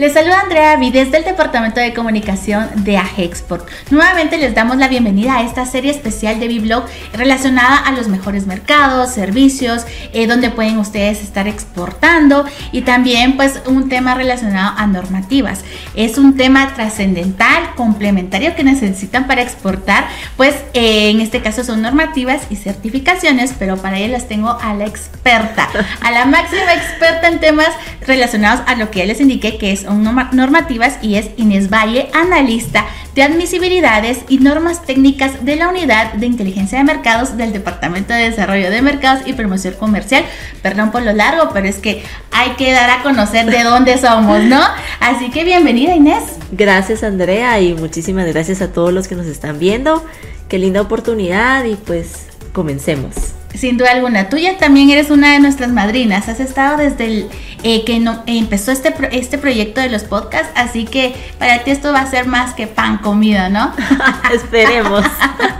Les saluda Andrea Vides del Departamento de Comunicación de Agexport. Nuevamente les damos la bienvenida a esta serie especial de Biblog relacionada a los mejores mercados, servicios, eh, donde pueden ustedes estar exportando y también pues un tema relacionado a normativas. Es un tema trascendental, complementario que necesitan para exportar, pues eh, en este caso son normativas y certificaciones, pero para ello las tengo a la experta, a la máxima experta en temas relacionados a lo que ya les indiqué que es normativas y es Inés Valle, analista de admisibilidades y normas técnicas de la Unidad de Inteligencia de Mercados del Departamento de Desarrollo de Mercados y Promoción Comercial. Perdón por lo largo, pero es que hay que dar a conocer de dónde somos, ¿no? Así que bienvenida Inés. Gracias Andrea y muchísimas gracias a todos los que nos están viendo. Qué linda oportunidad y pues comencemos. Sin duda alguna. Tú ya también eres una de nuestras madrinas. Has estado desde el eh, que no, empezó este, este proyecto de los podcasts, así que para ti esto va a ser más que pan comido, ¿no? Esperemos.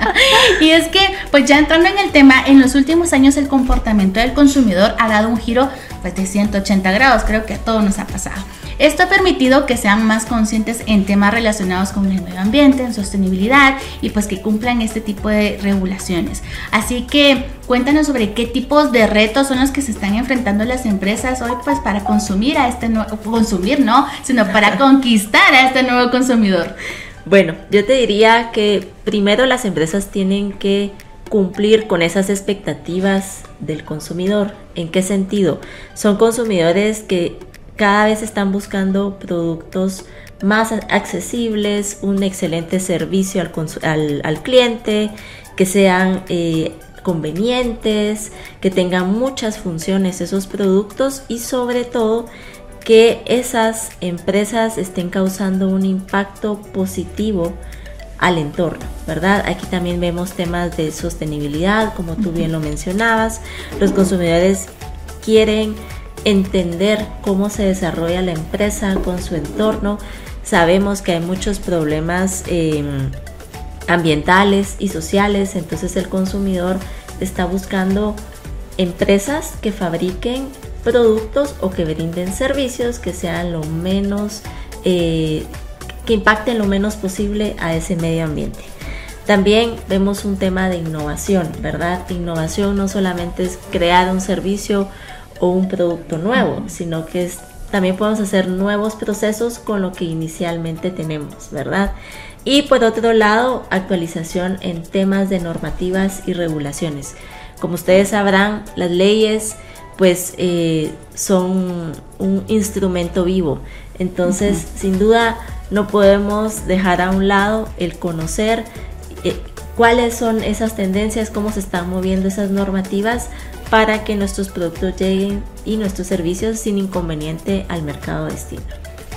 y es que, pues ya entrando en el tema, en los últimos años el comportamiento del consumidor ha dado un giro pues, de 180 grados. Creo que a todos nos ha pasado. Esto ha permitido que sean más conscientes en temas relacionados con el medio ambiente, en sostenibilidad y pues que cumplan este tipo de regulaciones. Así que cuéntanos sobre qué tipos de retos son los que se están enfrentando las empresas hoy pues para consumir a este nuevo, consumir no, sino para conquistar a este nuevo consumidor. Bueno, yo te diría que primero las empresas tienen que cumplir con esas expectativas del consumidor. ¿En qué sentido? Son consumidores que cada vez están buscando productos más accesibles, un excelente servicio al, cliente, que sean eh, convenientes, que tengan muchas funciones esos productos y sobre todo que esas empresas estén causando un impacto positivo al entorno, ¿verdad? Aquí también vemos temas de sostenibilidad, como tú bien lo mencionabas. Los consumidores quieren entender cómo se desarrolla la empresa con su entorno. Sabemos que hay muchos problemas em, ambientales y sociales, entonces el consumidor está buscando empresas que fabriquen productos o que brinden servicios que sean lo menos, eh, que impacten lo menos posible a ese medio ambiente. También vemos un tema de innovación, ¿verdad? Innovación no solamente es crear un servicio o un producto nuevo, sino que es, también podemos hacer nuevos procesos con lo que inicialmente tenemos, ¿verdad? Y por otro lado, actualización en temas de normativas y regulaciones. Como ustedes sabrán, las leyes pues eh, son un instrumento vivo. Entonces, sin duda, no podemos dejar a un lado el conocer eh, cuáles son esas tendencias, cómo se están moviendo esas normativas para que nuestros productos lleguen y nuestros servicios sin inconveniente al mercado destino.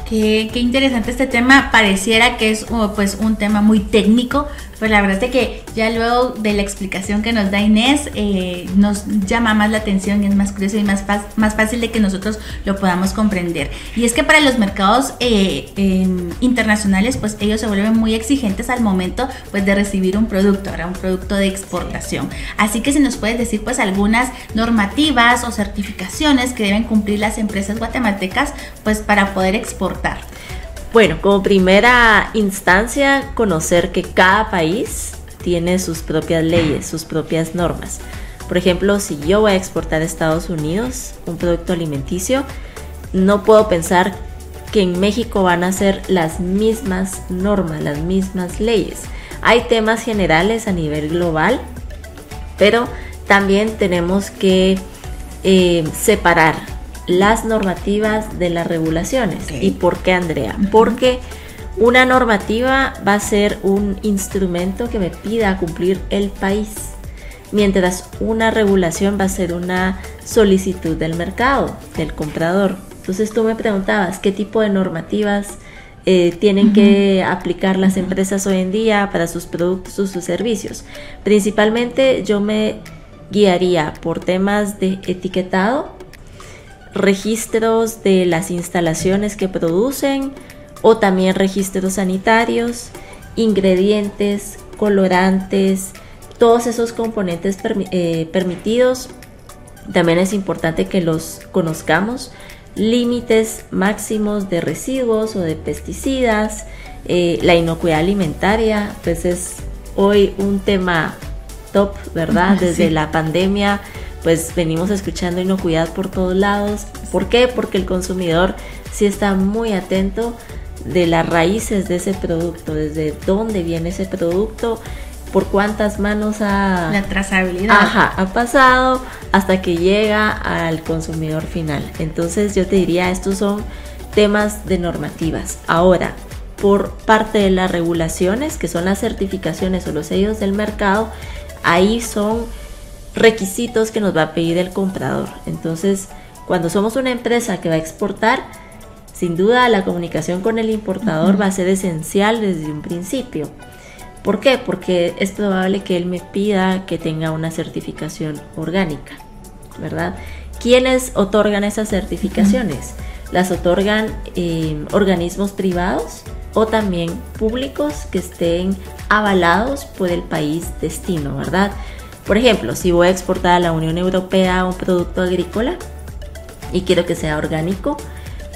Qué, qué, interesante este tema. Pareciera que es uh, pues un tema muy técnico, pues la verdad es que ya luego de la explicación que nos da Inés, eh, nos llama más la atención y es más curioso y más, más fácil de que nosotros lo podamos comprender. Y es que para los mercados eh, em, internacionales, pues ellos se vuelven muy exigentes al momento pues de recibir un producto, ahora un producto de exportación. Así que si nos puedes decir pues algunas normativas o certificaciones que deben cumplir las empresas guatemaltecas pues para poder exportar. Bueno, como primera instancia, conocer que cada país tiene sus propias leyes, sus propias normas. Por ejemplo, si yo voy a exportar a Estados Unidos un producto alimenticio, no puedo pensar que en México van a ser las mismas normas, las mismas leyes. Hay temas generales a nivel global, pero también tenemos que eh, separar las normativas de las regulaciones. ¿Y por qué, Andrea? Porque una normativa va a ser un instrumento que me pida cumplir el país, mientras una regulación va a ser una solicitud del mercado, del comprador. Entonces tú me preguntabas qué tipo de normativas eh, tienen que aplicar las empresas hoy en día para sus productos o sus servicios. Principalmente yo me guiaría por temas de etiquetado, registros de las instalaciones que producen o también registros sanitarios, ingredientes, colorantes, todos esos componentes eh, permitidos. También es importante que los conozcamos. límites máximos de residuos o de pesticidas, eh, la inocuidad alimentaria, pues es hoy un tema top, ¿verdad? Desde la pandemia, pues venimos escuchando inocuidad por todos lados. ¿Por qué? Porque el consumidor sí está muy atento de las raíces de ese producto, desde dónde viene ese producto, por cuántas manos ha, la trazabilidad. ha pasado hasta que llega al consumidor final. Entonces yo te diría, estos son temas de normativas. Ahora, por parte de las regulaciones, que son las certificaciones o los sellos del mercado, ahí son requisitos que nos va a pedir el comprador. Entonces, cuando somos una empresa que va a exportar, sin duda la comunicación con el importador va a ser esencial desde un principio. ¿Por qué? Porque es probable que él me pida que tenga una certificación orgánica, ¿verdad? ¿Quiénes otorgan esas certificaciones? Las otorgan eh, organismos privados o también públicos que estén avalados por el país destino, ¿verdad? Por ejemplo, si voy a exportar a la Unión Europea un producto agrícola y quiero que sea orgánico,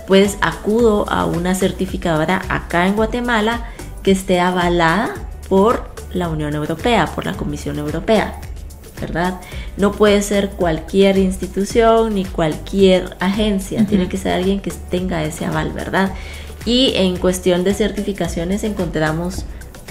pues acudo a una certificadora acá en Guatemala que esté avalada por la Unión Europea, por la Comisión Europea, ¿verdad? No puede ser cualquier institución ni cualquier agencia, tiene que ser alguien que tenga ese aval, ¿verdad? Y en cuestión de certificaciones encontramos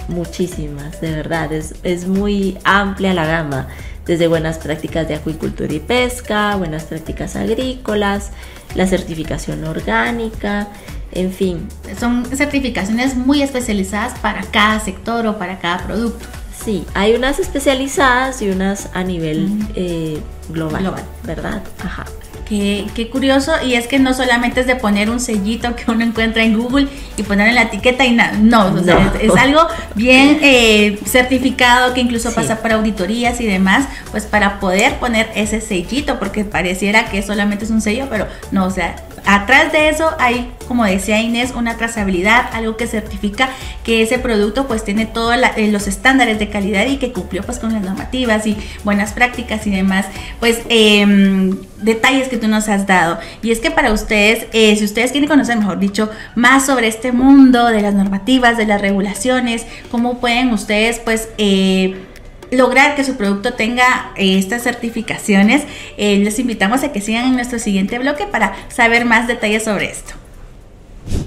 muchísimas, de verdad, es, es muy amplia la gama, desde buenas prácticas de acuicultura y pesca, buenas prácticas agrícolas, la certificación orgánica, en fin. Son certificaciones muy especializadas para cada sector o para cada producto. Sí, hay unas especializadas y unas a nivel eh, global, global, ¿verdad? Ajá. Qué, curioso, y es que no solamente es de poner un sellito que uno encuentra en Google y ponerle la etiqueta y nada, no, Es, algo bien eh, certificado que incluso pasa por auditorías y demás, pues para poder poner ese sellito, porque pareciera que solamente es un sello, pero no, o sea, atrás de eso hay, como decía Inés, una trazabilidad, algo que certifica que ese producto pues tiene todos eh, los estándares de calidad y que cumplió pues con las normativas y buenas prácticas y demás, pues em, detalles que tú nos has dado. Y es que para ustedes, eh, si ustedes quieren conocer, mejor dicho, más sobre este mundo de las normativas, de las regulaciones, cómo pueden ustedes pues... Eh, lograr que su producto tenga eh, estas certificaciones, eh, les invitamos a que sigan en nuestro siguiente bloque para saber más detalles sobre esto.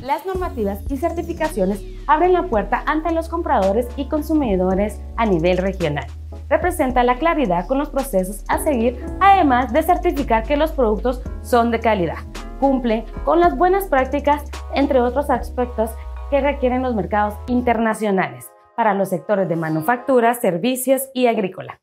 Las normativas y certificaciones abren la puerta ante los compradores y consumidores a nivel regional. Representa la claridad con los procesos a seguir, además de certificar que los productos son de calidad, cumplen con las buenas prácticas, entre otros aspectos que requieren los mercados internacionales para los sectores de manufactura, servicios y agrícola.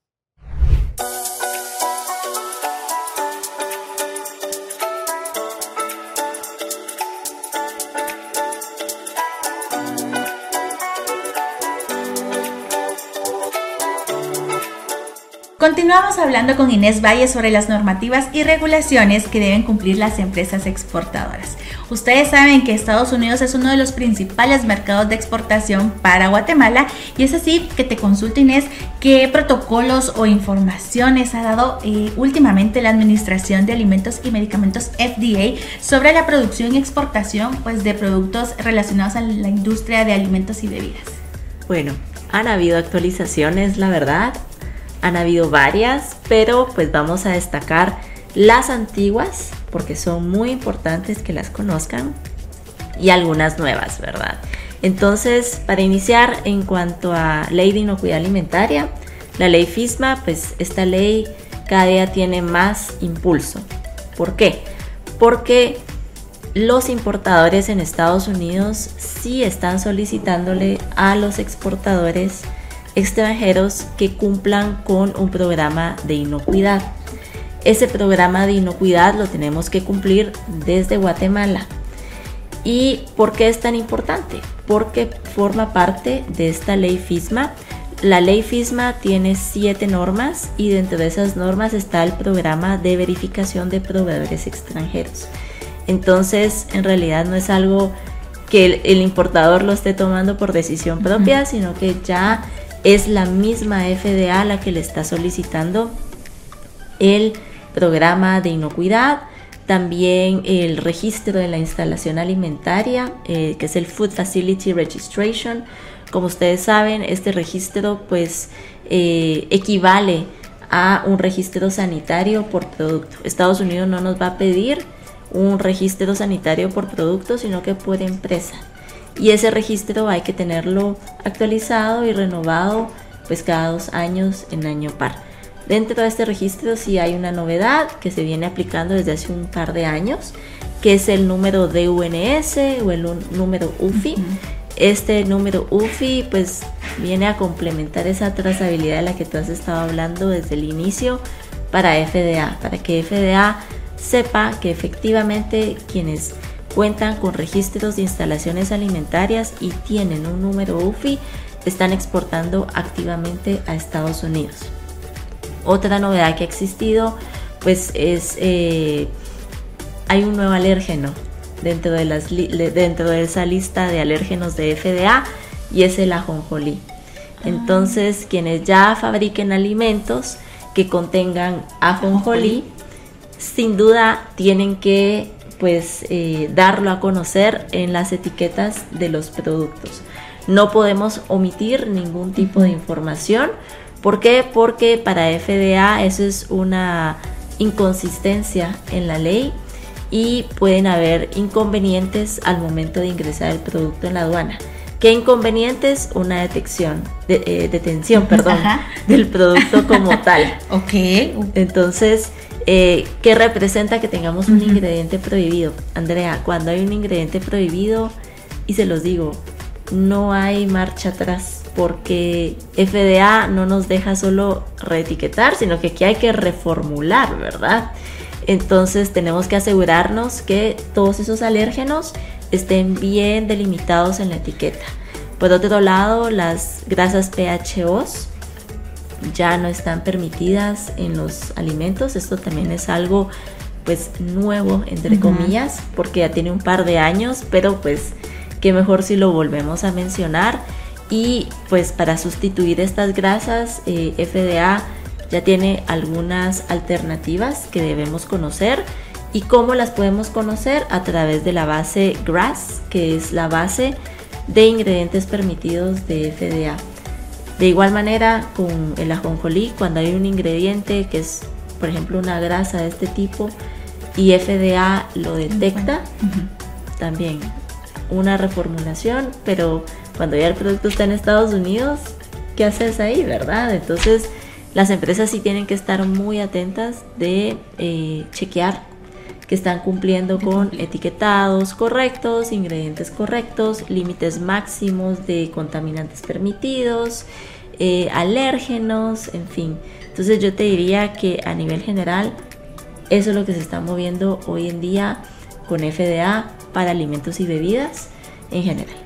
Continuamos hablando con Inés Valle sobre las normativas y regulaciones que deben cumplir las empresas exportadoras. Ustedes saben que Estados Unidos es uno de los principales mercados de exportación para Guatemala y es así que te consulto Inés qué protocolos o informaciones ha dado eh, últimamente la Administración de Alimentos y Medicamentos FDA sobre la producción y exportación pues, de productos relacionados a la industria de alimentos y bebidas. Bueno, han habido actualizaciones, la verdad, han habido varias, pero pues vamos a destacar las antiguas porque son muy importantes que las conozcan y algunas nuevas, ¿verdad? Entonces, para iniciar en cuanto a ley de inocuidad alimentaria, la ley FISMA, pues esta ley cada día tiene más impulso. ¿Por qué? Porque los importadores en Estados Unidos sí están solicitándole a los exportadores extranjeros que cumplan con un programa de inocuidad. Ese programa de inocuidad lo tenemos que cumplir desde Guatemala. ¿Y por qué es tan importante? Porque forma parte de esta ley FISMA. La ley FISMA tiene siete normas y dentro de esas normas está el programa de verificación de proveedores extranjeros. Entonces, en realidad no es algo que el, importador lo esté tomando por decisión propia, sino que ya es la misma FDA la que le está solicitando el programa de inocuidad también el registro de la instalación alimentaria, eh, que es el Food Facility Registration. Como ustedes saben, este registro pues eh, equivale a un registro sanitario por producto. Estados Unidos no nos va a pedir un registro sanitario por producto, sino que por empresa. Y ese registro hay que tenerlo actualizado y renovado pues cada dos años en año par. Dentro de este registro sí hay una novedad que se viene aplicando desde hace un par de años, que es el número de UNS o el número UFI. Este número UFI pues viene a complementar esa trazabilidad de la que tú has estado hablando desde el inicio para FDA, para que FDA sepa que efectivamente quienes cuentan con registros de instalaciones alimentarias y tienen un número UFI están exportando activamente a Estados Unidos. Otra novedad que ha existido, pues es, eh, hay un nuevo alérgeno dentro de, las dentro de esa lista de alérgenos de FDA y es el ajonjolí. Ah. Entonces, quienes ya fabriquen alimentos que contengan ajonjolí, sin duda tienen que pues eh, darlo a conocer en las etiquetas de los productos. No podemos omitir ningún tipo de información ¿Por qué? Porque para FDA eso es una inconsistencia en la ley y pueden haber inconvenientes al momento de ingresar el producto en la aduana. ¿Qué inconvenientes? Una detección, de, eh, detención, perdón, del producto como tal. ok. Entonces, eh, ¿qué representa que tengamos un ingrediente prohibido? Andrea, cuando hay un ingrediente prohibido, y se los digo, no hay marcha atrás porque FDA no nos deja solo reetiquetar, sino que aquí hay que reformular, ¿verdad? Entonces tenemos que asegurarnos que todos esos alérgenos estén bien delimitados en la etiqueta. Por otro lado, las grasas PHOs ya no están permitidas en los alimentos. Esto también es algo pues nuevo, entre comillas, porque ya tiene un par de años, pero pues que mejor si lo volvemos a mencionar y pues para sustituir estas grasas eh, FDA ya tiene algunas alternativas que debemos conocer. Y cómo las podemos conocer a través de la base GRASS que es la base de ingredientes permitidos de FDA. De igual manera con el ajonjolí cuando hay un ingrediente que es por ejemplo una grasa de este tipo y FDA lo detecta, también una reformulación, pero cuando ya el producto está en Estados Unidos, ¿qué haces ahí, verdad? Entonces, las empresas sí tienen que estar muy atentas de eh, chequear que están cumpliendo con etiquetados correctos, ingredientes correctos, límites máximos de contaminantes permitidos, eh, alérgenos, en fin. Entonces yo te diría que a nivel general eso es lo que se está moviendo hoy en día con FDA para alimentos y bebidas en general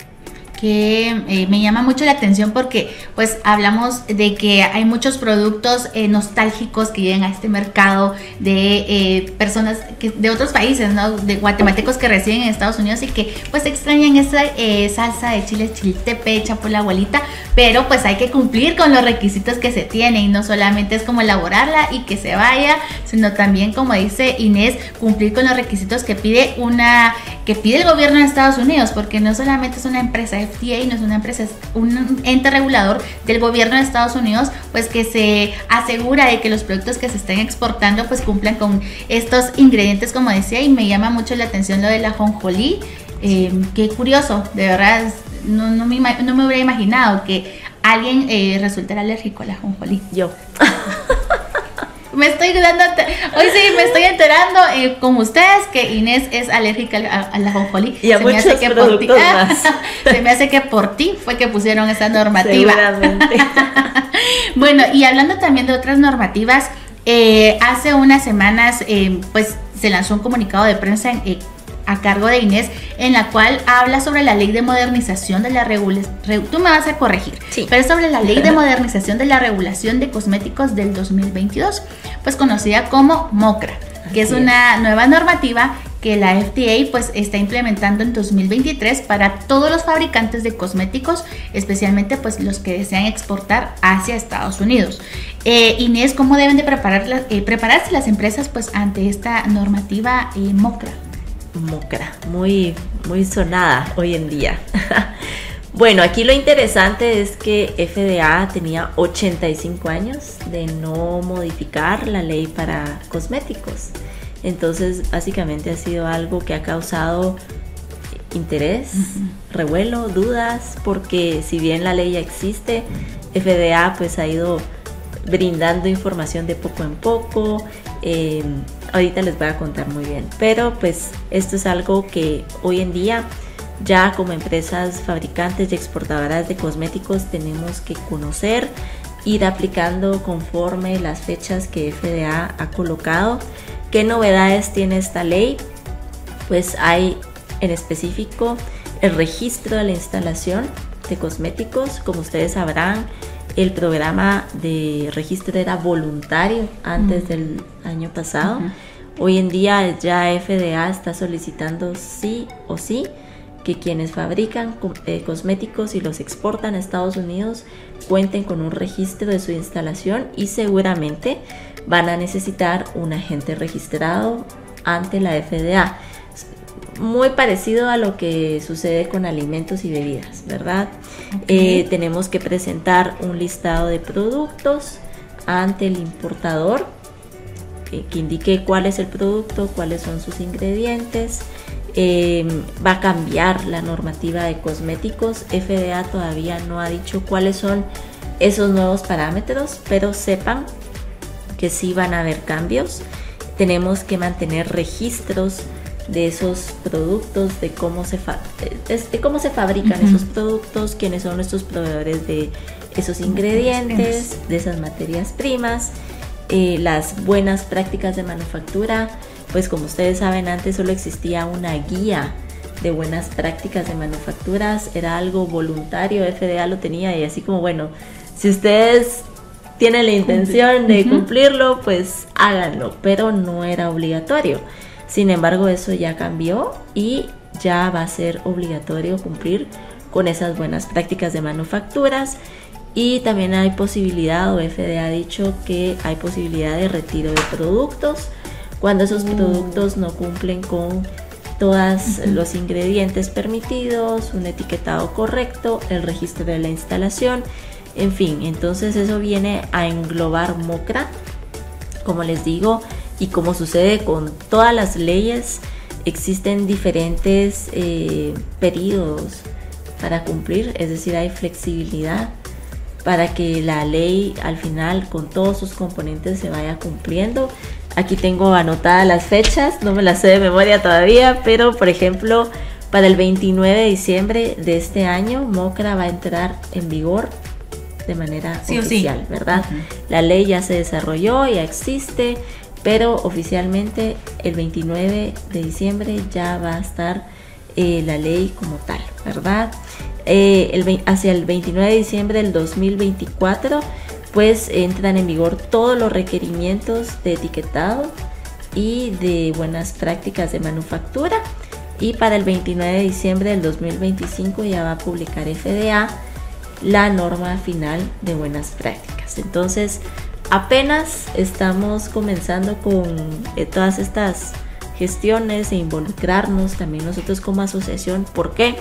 que eh, me llama mucho la atención porque pues hablamos de que hay muchos productos eh, nostálgicos que llegan a este mercado de eh, personas que, de otros países, ¿no? De guatemaltecos que residen en Estados Unidos y que pues extrañan esa salsa de chile chiltepe hecha por la abuelita, pero pues hay que cumplir con los requisitos que se tienen no solamente es como elaborarla y que se vaya, sino también como dice Inés, cumplir con los requisitos que pide una que pide el gobierno de Estados Unidos, porque no solamente es una empresa FDA, no es una empresa, es un ente regulador del gobierno de Estados Unidos, pues que se asegura de que los productos que se estén exportando pues cumplan con estos ingredientes, como decía, y me llama mucho la atención lo de la jonjolí. Eh, qué curioso, de verdad, no, no, me, no me hubiera imaginado que alguien eh, resultara alérgico a la jonjolí. Yo. me estoy dando, hoy sí me estoy enterando eh, con ustedes que Inés es alérgica a, la jonjolí. Y a se muchos me hace que por ti, se me hace que por ti fue que pusieron esa normativa. bueno, y hablando también de otras normativas, eh, hace unas semanas eh, pues se lanzó un comunicado de prensa en, a cargo de Inés, en la cual habla sobre la ley de modernización de la regulación. tú me vas a corregir, sí. pero es sobre la ley de modernización de la regulación de cosméticos del 2022, pues conocida como MOCRA, que es una nueva normativa que la FDA pues está implementando en 2023 para todos los fabricantes de cosméticos, especialmente pues los que desean exportar hacia Estados Unidos. Eh, Inés, ¿cómo deben de preparar eh, prepararse las empresas pues ante esta normativa eh, MOCRA? MOCRA, muy, muy sonada hoy en día. Bueno, aquí lo interesante es que FDA tenía 85 años de no modificar la ley para cosméticos. Entonces, básicamente ha sido algo que ha causado interés, revuelo, dudas, porque si bien la ley ya existe, FDA pues ha ido brindando información de poco en poco. Eh, ahorita les voy a contar muy bien, pero pues esto es algo que hoy en día ya como empresas fabricantes y exportadoras de cosméticos tenemos que conocer, ir aplicando conforme las fechas que FDA ha colocado. ¿Qué novedades tiene esta ley? Pues hay en específico el registro de la instalación de cosméticos. Como ustedes sabrán, el programa de registro era voluntario antes del año pasado. Hoy en día ya FDA está solicitando sí o sí que quienes fabrican eh, cosméticos y los exportan a Estados Unidos cuenten con un registro de su instalación y seguramente van a necesitar un agente registrado ante la FDA. Muy parecido a lo que sucede con alimentos y bebidas, ¿verdad? Eh, tenemos que presentar un listado de productos ante el importador eh, que indique cuál es el producto, cuáles son sus ingredientes, Em, va a cambiar la normativa de cosméticos. FDA todavía no ha dicho cuáles son esos nuevos parámetros, pero sepan que sí van a haber cambios. Tenemos que mantener registros de esos productos, de cómo se, de cómo se fabrican esos productos, quiénes son nuestros proveedores de esos ingredientes, de esas materias primas, eh, las buenas prácticas de manufactura, pues como ustedes saben antes solo existía una guía de buenas prácticas de manufacturas, era algo voluntario, FDA lo tenía y así como bueno, si ustedes tienen la intención de cumplirlo, pues háganlo, pero no era obligatorio. Sin embargo, eso ya cambió y ya va a ser obligatorio cumplir con esas buenas prácticas de manufacturas. Y también hay posibilidad, o FDA ha dicho que hay posibilidad de retiro de productos. Cuando esos mm. productos no cumplen con todos los ingredientes permitidos, un etiquetado correcto, el registro de la instalación, en fin, entonces eso viene a englobar MOCRA, como les digo, y como sucede con todas las leyes, existen diferentes eh, periodos para cumplir, es decir, hay flexibilidad para que la ley al final con todos sus componentes se vaya cumpliendo. Aquí tengo anotadas las fechas, no me las sé de memoria todavía, pero por ejemplo, para el 29 de diciembre de este año, MOCRA va a entrar en vigor de manera oficial, ¿verdad? La ley ya se desarrolló, ya existe, pero oficialmente el 29 de diciembre ya va a estar eh, la ley como tal, ¿verdad? Eh, hacia el 29 de diciembre del 2024 pues entran en vigor todos los requerimientos de etiquetado y de buenas prácticas de manufactura y para el 29 de diciembre del 2025 ya va a publicar FDA la norma final de buenas prácticas. Entonces apenas estamos comenzando con eh, todas estas gestiones e involucrarnos también nosotros como asociación. ¿Por qué?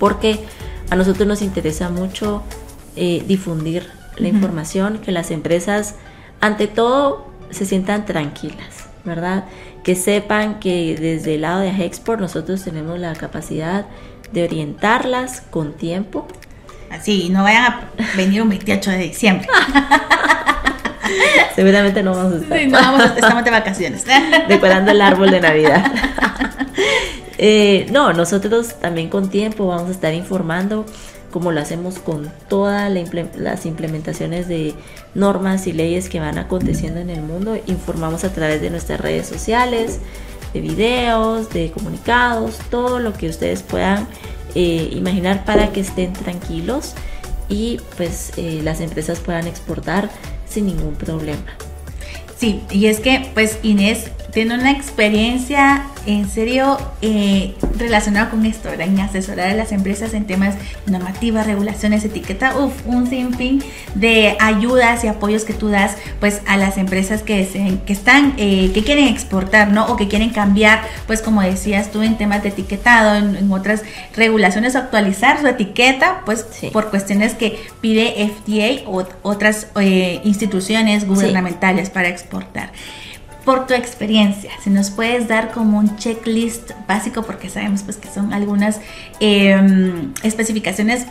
Porque a nosotros nos interesa mucho eh, difundir la información, que las empresas ante todo se sientan tranquilas, ¿verdad? Que sepan que desde el lado de Export nosotros tenemos la capacidad de orientarlas con tiempo. Así, no vayan a venir un 28 de diciembre. Seguramente no vamos a estar. Sí, no vamos a, estamos de vacaciones. Decorando el árbol de Navidad. Eh, no, nosotros también con tiempo vamos a estar informando como lo hacemos con todas las implementaciones de normas y leyes que van aconteciendo en el mundo. Informamos a través de nuestras redes sociales, de videos, de comunicados, todo lo que ustedes puedan eh, imaginar para que estén tranquilos y pues eh, las empresas puedan exportar sin ningún problema. Sí, y es que pues Inés tiene una experiencia en serio eh, relacionada con esto, en asesorar a las empresas en temas normativas, regulaciones, etiqueta, uf, un sinfín de ayudas y apoyos que tú das pues a las empresas que, que están, eh, que quieren exportar, ¿no? O que quieren cambiar, pues como decías tú, en temas de etiquetado, en, otras regulaciones, actualizar su etiqueta, pues por cuestiones que pide FDA o otras eh, instituciones gubernamentales para exportar por tu experiencia, si nos puedes dar como un checklist básico, porque sabemos pues que son algunas em, especificaciones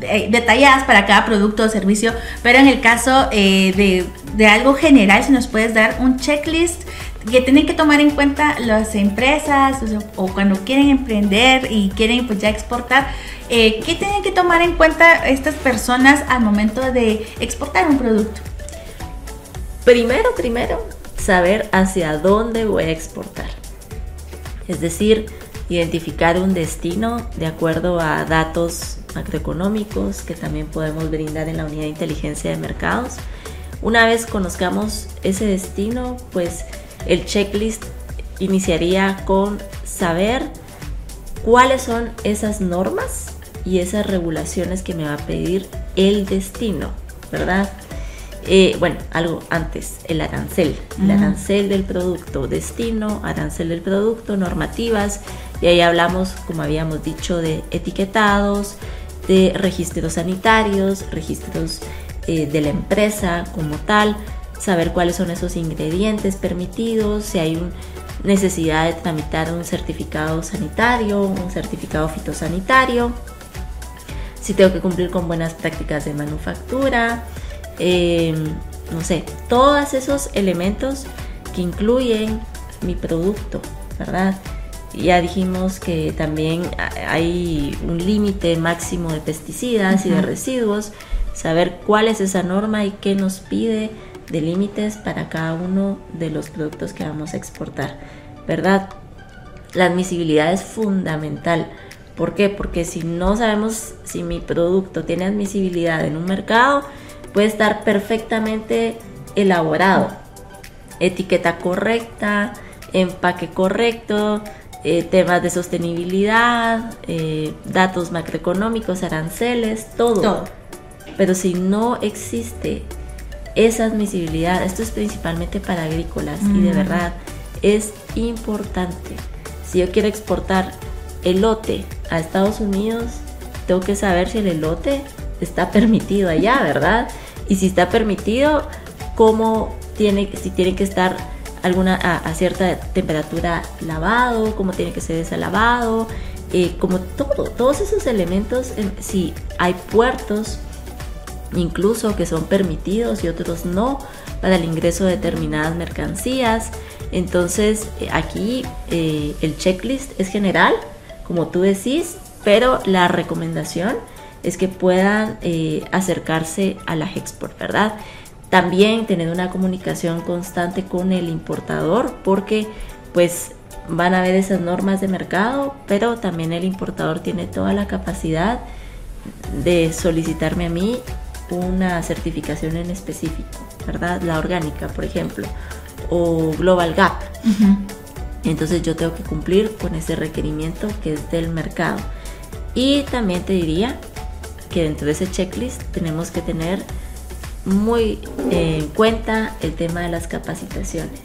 eh, detalladas para cada producto o servicio, pero en el caso eh, de, algo general, si nos puedes dar un checklist que tienen que tomar en cuenta las empresas o, cuando quieren emprender y quieren pues ya exportar, eh, ¿qué tienen que tomar en cuenta estas personas al momento de exportar un producto? Primero, primero, saber hacia dónde voy a exportar. Es decir, identificar un destino de acuerdo a datos macroeconómicos que también podemos brindar en la unidad de inteligencia de mercados. Una vez conozcamos ese destino, pues el checklist iniciaría con saber cuáles son esas normas y esas regulaciones que me va a pedir el destino, ¿verdad? Eh, bueno, algo antes, el arancel, el arancel del producto, destino, arancel del producto, normativas, y ahí hablamos, como habíamos dicho, de etiquetados, de registros sanitarios, registros eh, de la empresa como tal, saber cuáles son esos ingredientes permitidos, si hay una necesidad de tramitar un certificado sanitario, un certificado fitosanitario, si tengo que cumplir con buenas prácticas de manufactura, eh, no sé, todos esos elementos que incluyen mi producto, ¿verdad? Ya dijimos que también hay un límite máximo de pesticidas y de residuos, saber cuál es esa norma y qué nos pide de límites para cada uno de los productos que vamos a exportar, ¿verdad? La admisibilidad es fundamental. ¿Por qué? Porque si no sabemos si mi producto tiene admisibilidad en un mercado, puede estar perfectamente elaborado. Etiqueta correcta, empaque correcto, eh, temas de sostenibilidad, eh, datos macroeconómicos, aranceles, todo. Pero si no existe esa admisibilidad, esto es principalmente para agrícolas y de verdad es importante. Si yo quiero exportar elote a Estados Unidos, tengo que saber si el elote está permitido allá, ¿verdad? Y si está permitido, cómo tiene, si tiene que estar alguna a, cierta temperatura lavado, cómo tiene que ser desalavado, eh, como todo, todos esos elementos, si hay puertos incluso que son permitidos y otros no para el ingreso de determinadas mercancías. Entonces eh, aquí eh, el checklist es general, como tú decís, pero la recomendación es que puedan eh, acercarse a la export, ¿verdad? También tener una comunicación constante con el importador porque pues van a ver esas normas de mercado, pero también el importador tiene toda la capacidad de solicitarme a mí una certificación en específico, ¿verdad? La orgánica, por ejemplo, o Global Gap. Entonces yo tengo que cumplir con ese requerimiento que es del mercado. Y también te diría que dentro de ese checklist tenemos que tener muy en cuenta el tema de las capacitaciones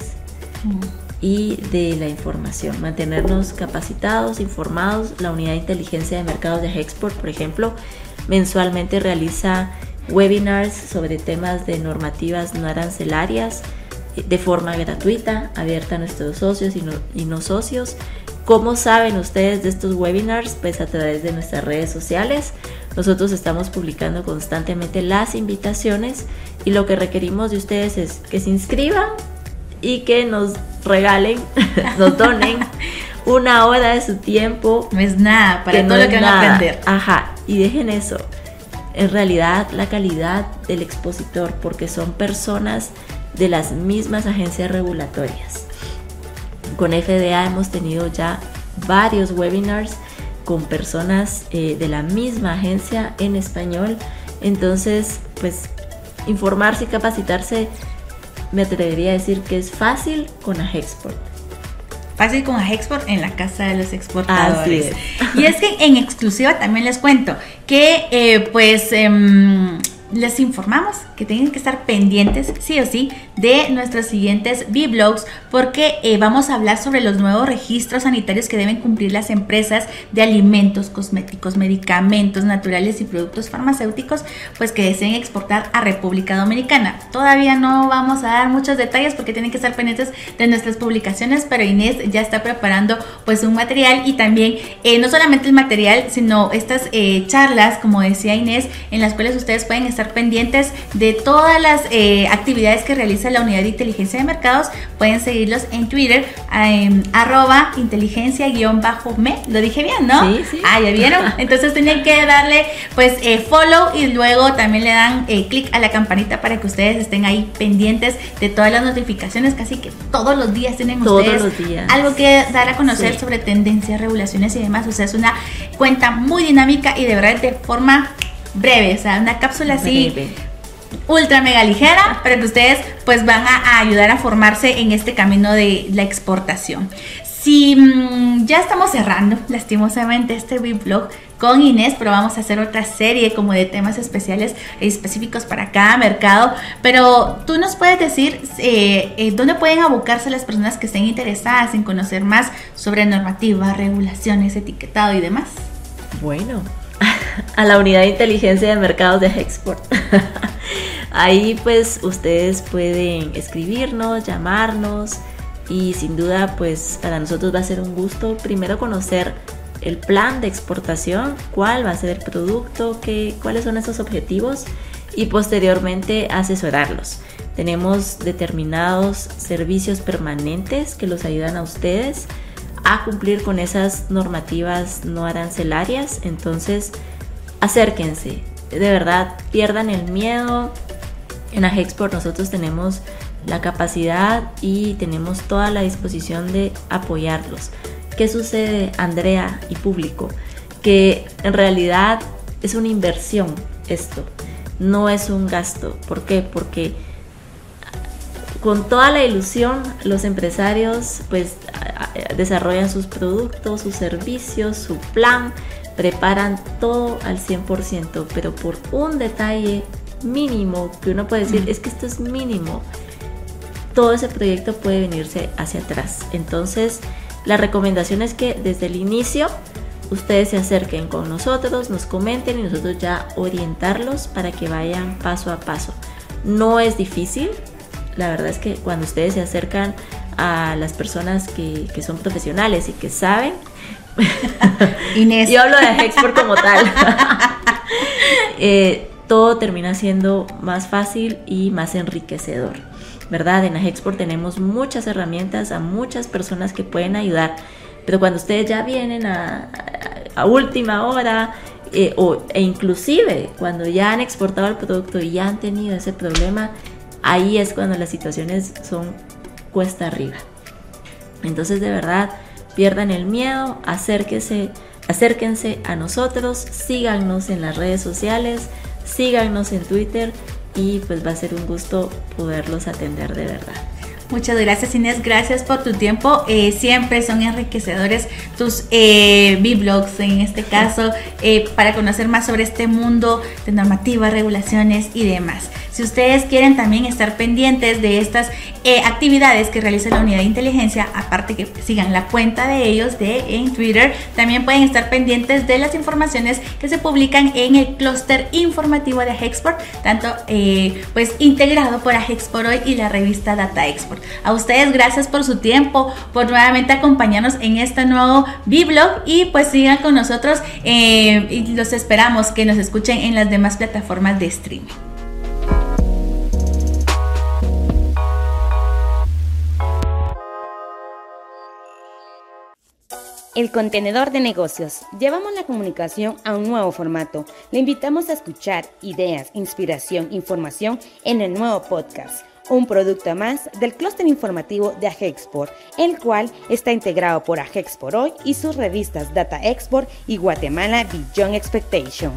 y de la información, mantenernos capacitados, informados. La unidad de inteligencia de mercados de Export, por ejemplo, mensualmente realiza webinars sobre temas de normativas no arancelarias eh, de forma gratuita, abierta a nuestros socios y no, y no socios. ¿Cómo saben ustedes de estos webinars? Pues a través de nuestras redes sociales. Nosotros estamos publicando constantemente las invitaciones y lo que requerimos de ustedes es que se inscriban y que nos regalen, nos donen una hora de su tiempo. No es nada para todo lo que van a aprender. Ajá, y dejen eso. En realidad, la calidad del expositor, porque son personas de las mismas agencias regulatorias. Con FDA hemos tenido ya varios webinars con personas eh, de la misma agencia en español. Entonces, pues informarse y capacitarse, me atrevería a decir que es fácil con Agexport. Fácil con Agexport en la casa de los exportadores. Y es que en exclusiva también les cuento que eh, pues em, les informamos que tienen que estar pendientes, sí o sí, de nuestros siguientes B-Blogs porque eh, vamos a hablar sobre los nuevos registros sanitarios que deben cumplir las empresas de alimentos, cosméticos, medicamentos naturales y productos farmacéuticos, pues que deseen exportar a República Dominicana. Todavía no vamos a dar muchos detalles porque tienen que estar pendientes de nuestras publicaciones, pero Inés ya está preparando pues un material y también eh, no solamente el material, sino estas eh, charlas, como decía Inés, en las cuales ustedes pueden estar pendientes de todas las eh, actividades que realiza la unidad de inteligencia de mercados. Pueden seguirlos en Twitter, en arroba inteligencia-me. Lo dije bien, ¿no? Sí, sí. Ah, ya vieron. Entonces tienen que darle pues eh, follow y luego también le dan eh, clic a la campanita para que ustedes estén ahí pendientes de todas las notificaciones. Casi que todos los días tienen ustedes algo que dar a conocer sobre tendencias, regulaciones y demás. O sea, es una cuenta muy dinámica y de verdad de forma breve, o sea, una cápsula así ultra mega ligera, pero que ustedes pues van a, ayudar a formarse en este camino de la exportación. Si mm, ya estamos cerrando, lastimosamente, este vlog con Inés, pero vamos a hacer otra serie como de temas especiales específicos para cada mercado. Pero tú nos puedes decir eh, eh, dónde pueden abocarse las personas que estén interesadas en conocer más sobre normativa, regulaciones, etiquetado y demás. Bueno, a la unidad de inteligencia de mercados de Export. Ahí pues ustedes pueden escribirnos, llamarnos y sin duda pues para nosotros va a ser un gusto primero conocer el plan de exportación, cuál va a ser el producto, qué, cuáles son esos objetivos y posteriormente asesorarlos. Tenemos determinados servicios permanentes que los ayudan a ustedes a cumplir con esas normativas no arancelarias. Entonces, acérquense, de verdad, pierdan el miedo. En Agexport nosotros tenemos la capacidad y tenemos toda la disposición de apoyarlos. ¿Qué sucede, Andrea y público? Que en realidad es una inversión esto, no es un gasto. ¿Por qué? Porque con toda la ilusión los empresarios pues desarrollan sus productos, sus servicios, su plan, preparan todo al 100%, pero por un detalle mínimo que uno puede decir, es que esto es mínimo, todo ese proyecto puede venirse hacia atrás. Entonces, la recomendación es que desde el inicio ustedes se acerquen con nosotros, nos comenten y nosotros ya orientarlos para que vayan paso a paso. No es difícil, la verdad es que cuando ustedes se acercan a las personas que, son profesionales y que saben, Inés. yo hablo de Export como tal, eh, todo termina siendo más fácil y más enriquecedor. ¿Verdad? En Export tenemos muchas herramientas a muchas personas que pueden ayudar, pero cuando ustedes ya vienen a, última hora eh, o, e inclusive cuando ya han exportado el producto y ya han tenido ese problema, ahí es cuando las situaciones son cuesta arriba. Entonces de verdad, pierdan el miedo, acérquense, acérquense a nosotros, síganos en las redes sociales, síganos en Twitter y pues va a ser un gusto poderlos atender de verdad. Muchas gracias Inés, gracias por tu tiempo. Eh, siempre son enriquecedores tus eh, B-blogs en este caso eh, para conocer más sobre este mundo de normativa, regulaciones y demás. Si ustedes quieren también estar pendientes de estas eh, actividades que realiza la unidad de inteligencia, aparte que sigan la cuenta de ellos de, en Twitter, también pueden estar pendientes de las informaciones que se publican en el clúster informativo de Agexport, tanto eh, pues integrado por Agexport hoy y la revista Data Export. A ustedes gracias por su tiempo, por nuevamente acompañarnos en este nuevo B-Blog y pues sigan con nosotros eh, y los esperamos que nos escuchen en las demás plataformas de streaming. El contenedor de negocios. Llevamos la comunicación a un nuevo formato. Le invitamos a escuchar ideas, inspiración, información en el nuevo podcast. Un producto más del clúster informativo de Agexport, el cual está integrado por Agexport Hoy y sus revistas Data Export y Guatemala Beyond Expectation.